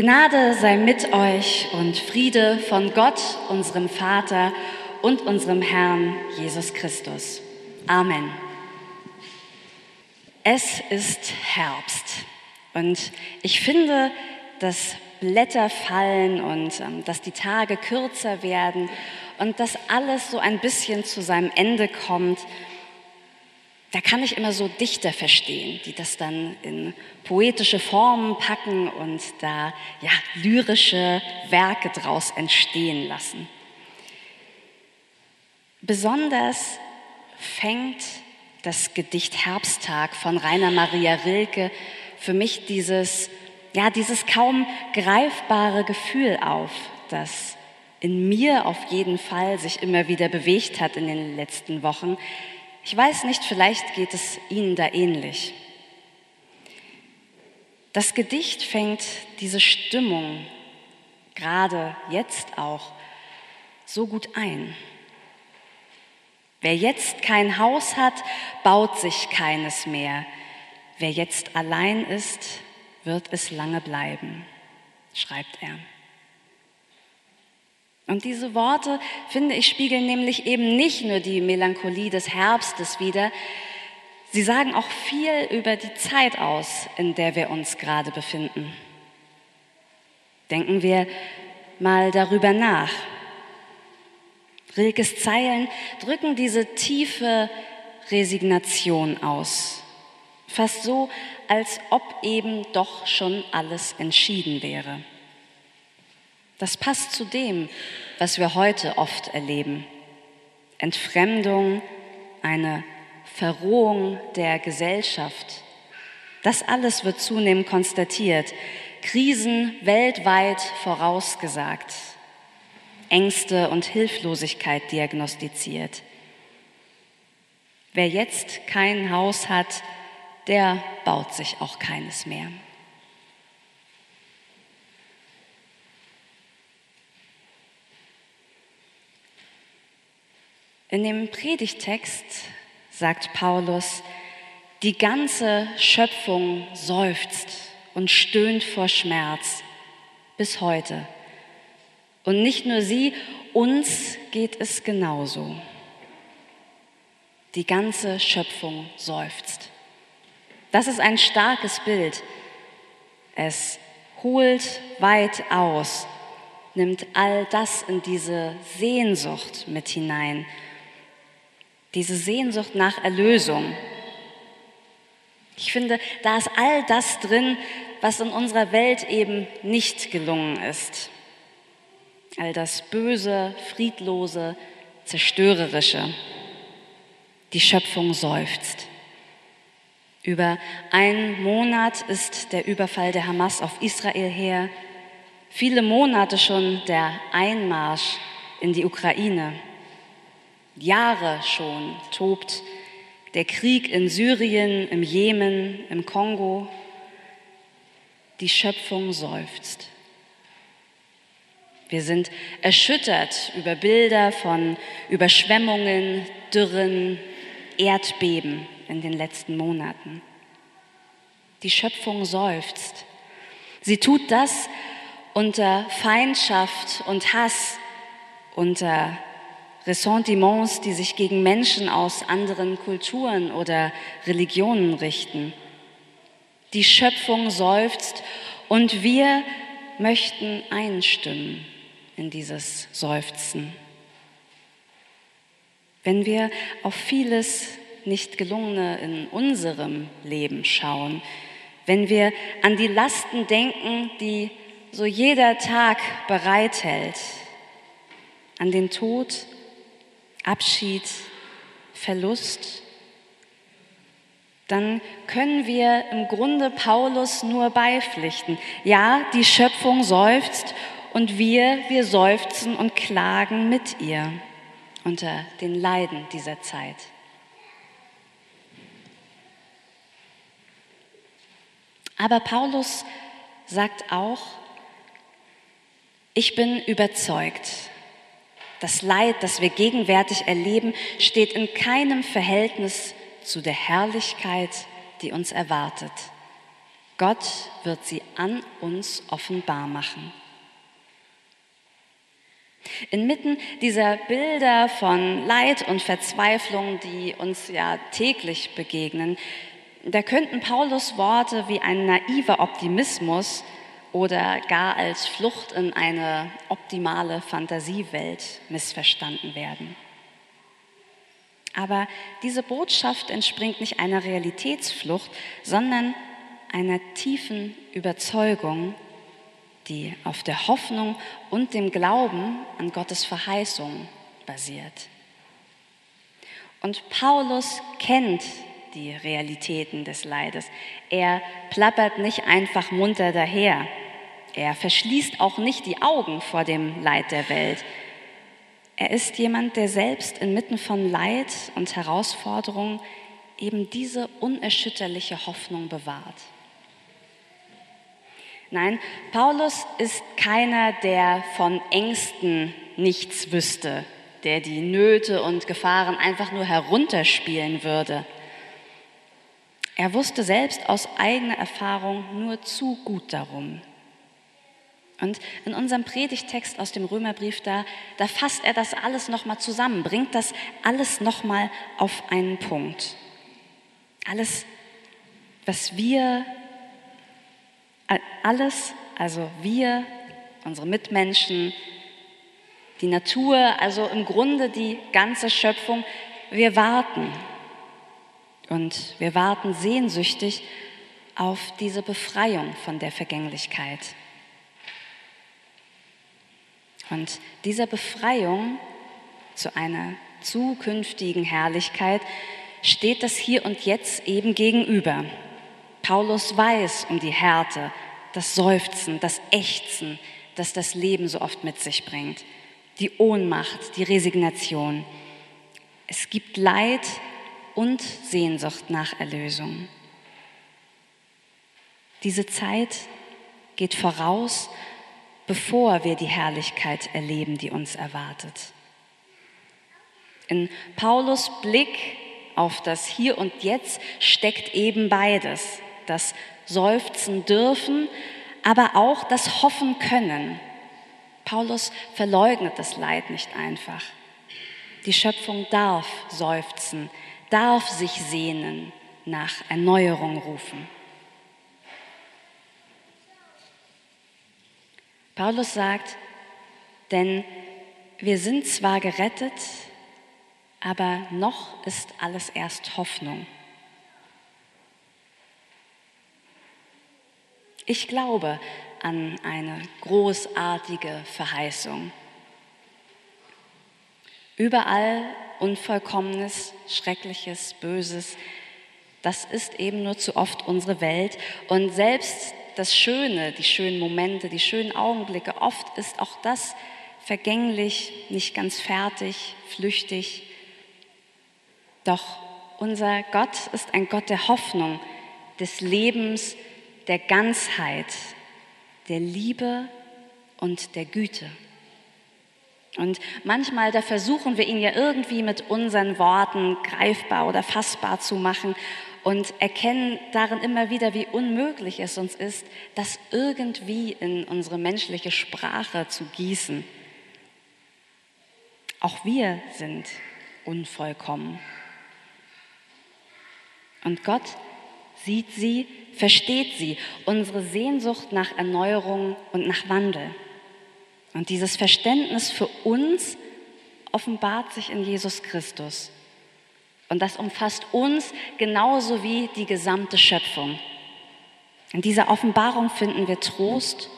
Gnade sei mit euch und Friede von Gott, unserem Vater und unserem Herrn Jesus Christus. Amen. Es ist Herbst und ich finde, dass Blätter fallen und ähm, dass die Tage kürzer werden und dass alles so ein bisschen zu seinem Ende kommt da kann ich immer so Dichter verstehen, die das dann in poetische Formen packen und da ja, lyrische Werke draus entstehen lassen. Besonders fängt das Gedicht Herbsttag von Rainer Maria Rilke für mich dieses, ja, dieses kaum greifbare Gefühl auf, das in mir auf jeden Fall sich immer wieder bewegt hat in den letzten Wochen, ich weiß nicht, vielleicht geht es Ihnen da ähnlich. Das Gedicht fängt diese Stimmung gerade jetzt auch so gut ein. Wer jetzt kein Haus hat, baut sich keines mehr. Wer jetzt allein ist, wird es lange bleiben, schreibt er. Und diese Worte, finde ich, spiegeln nämlich eben nicht nur die Melancholie des Herbstes wider, sie sagen auch viel über die Zeit aus, in der wir uns gerade befinden. Denken wir mal darüber nach. Rilkes Zeilen drücken diese tiefe Resignation aus. Fast so, als ob eben doch schon alles entschieden wäre. Das passt zu dem, was wir heute oft erleben. Entfremdung, eine Verrohung der Gesellschaft. Das alles wird zunehmend konstatiert. Krisen weltweit vorausgesagt. Ängste und Hilflosigkeit diagnostiziert. Wer jetzt kein Haus hat, der baut sich auch keines mehr. In dem Predigtext sagt Paulus, die ganze Schöpfung seufzt und stöhnt vor Schmerz bis heute. Und nicht nur sie, uns geht es genauso. Die ganze Schöpfung seufzt. Das ist ein starkes Bild. Es holt weit aus, nimmt all das in diese Sehnsucht mit hinein diese Sehnsucht nach Erlösung. Ich finde, da ist all das drin, was in unserer Welt eben nicht gelungen ist. All das Böse, Friedlose, Zerstörerische. Die Schöpfung seufzt. Über einen Monat ist der Überfall der Hamas auf Israel her. Viele Monate schon der Einmarsch in die Ukraine. Jahre schon tobt der Krieg in Syrien, im Jemen, im Kongo. Die Schöpfung seufzt. Wir sind erschüttert über Bilder von Überschwemmungen, Dürren, Erdbeben in den letzten Monaten. Die Schöpfung seufzt. Sie tut das unter Feindschaft und Hass, unter Ressentiments, die sich gegen Menschen aus anderen Kulturen oder Religionen richten. Die Schöpfung seufzt und wir möchten einstimmen in dieses Seufzen. Wenn wir auf vieles nicht gelungene in unserem Leben schauen, wenn wir an die Lasten denken, die so jeder Tag bereithält, an den Tod, Abschied, Verlust, dann können wir im Grunde Paulus nur beipflichten. Ja, die Schöpfung seufzt und wir, wir seufzen und klagen mit ihr unter den Leiden dieser Zeit. Aber Paulus sagt auch, ich bin überzeugt, das Leid, das wir gegenwärtig erleben, steht in keinem Verhältnis zu der Herrlichkeit, die uns erwartet. Gott wird sie an uns offenbar machen. Inmitten dieser Bilder von Leid und Verzweiflung, die uns ja täglich begegnen, da könnten Paulus Worte wie ein naiver Optimismus oder gar als Flucht in eine optimale Fantasiewelt missverstanden werden. Aber diese Botschaft entspringt nicht einer Realitätsflucht, sondern einer tiefen Überzeugung, die auf der Hoffnung und dem Glauben an Gottes Verheißung basiert. Und Paulus kennt die Realitäten des Leides. Er plappert nicht einfach munter daher. Er verschließt auch nicht die Augen vor dem Leid der Welt. Er ist jemand, der selbst inmitten von Leid und Herausforderungen eben diese unerschütterliche Hoffnung bewahrt. Nein, Paulus ist keiner, der von Ängsten nichts wüsste, der die Nöte und Gefahren einfach nur herunterspielen würde. Er wusste selbst aus eigener Erfahrung nur zu gut darum. Und in unserem Predigtext aus dem Römerbrief, da, da fasst er das alles nochmal zusammen, bringt das alles nochmal auf einen Punkt. Alles, was wir, alles, also wir, unsere Mitmenschen, die Natur, also im Grunde die ganze Schöpfung, wir warten. Und wir warten sehnsüchtig auf diese Befreiung von der Vergänglichkeit. Und dieser Befreiung zu einer zukünftigen Herrlichkeit steht das Hier und Jetzt eben gegenüber. Paulus weiß um die Härte, das Seufzen, das Ächzen, das das Leben so oft mit sich bringt, die Ohnmacht, die Resignation. Es gibt Leid und Sehnsucht nach Erlösung. Diese Zeit geht voraus bevor wir die Herrlichkeit erleben, die uns erwartet. In Paulus Blick auf das Hier und Jetzt steckt eben beides, das Seufzen dürfen, aber auch das Hoffen können. Paulus verleugnet das Leid nicht einfach. Die Schöpfung darf seufzen, darf sich sehnen, nach Erneuerung rufen. Paulus sagt, denn wir sind zwar gerettet, aber noch ist alles erst Hoffnung. Ich glaube an eine großartige Verheißung. Überall Unvollkommenes, Schreckliches, Böses, das ist eben nur zu oft unsere Welt. Und selbst das Schöne, die schönen Momente, die schönen Augenblicke, oft ist auch das vergänglich, nicht ganz fertig, flüchtig. Doch unser Gott ist ein Gott der Hoffnung, des Lebens, der Ganzheit, der Liebe und der Güte. Und manchmal, da versuchen wir ihn ja irgendwie mit unseren Worten greifbar oder fassbar zu machen und erkennen darin immer wieder, wie unmöglich es uns ist, das irgendwie in unsere menschliche Sprache zu gießen. Auch wir sind unvollkommen. Und Gott sieht sie, versteht sie, unsere Sehnsucht nach Erneuerung und nach Wandel. Und dieses Verständnis für uns offenbart sich in Jesus Christus. Und das umfasst uns genauso wie die gesamte Schöpfung. In dieser Offenbarung finden wir Trost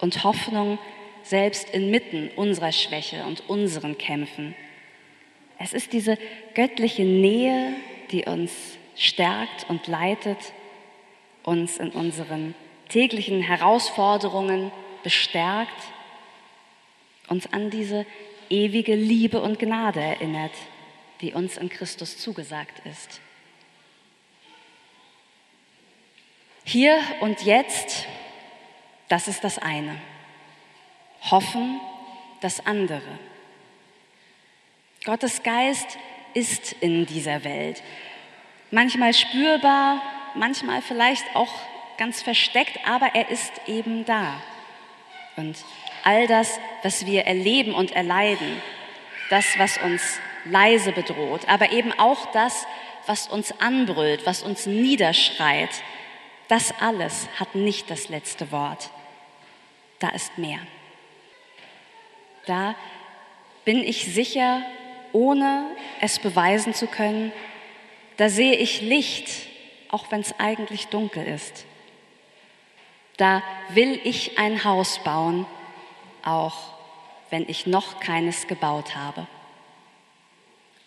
und Hoffnung selbst inmitten unserer Schwäche und unseren Kämpfen. Es ist diese göttliche Nähe, die uns stärkt und leitet, uns in unseren täglichen Herausforderungen bestärkt, uns an diese ewige Liebe und Gnade erinnert, die uns in Christus zugesagt ist. Hier und jetzt, das ist das eine. Hoffen das andere. Gottes Geist ist in dieser Welt. Manchmal spürbar, manchmal vielleicht auch ganz versteckt, aber er ist eben da. Und all das, was wir erleben und erleiden, das, was uns leise bedroht, aber eben auch das, was uns anbrüllt, was uns niederschreit, das alles hat nicht das letzte Wort. Da ist mehr. Da bin ich sicher, ohne es beweisen zu können, da sehe ich Licht, auch wenn es eigentlich dunkel ist. Da will ich ein Haus bauen, auch wenn ich noch keines gebaut habe.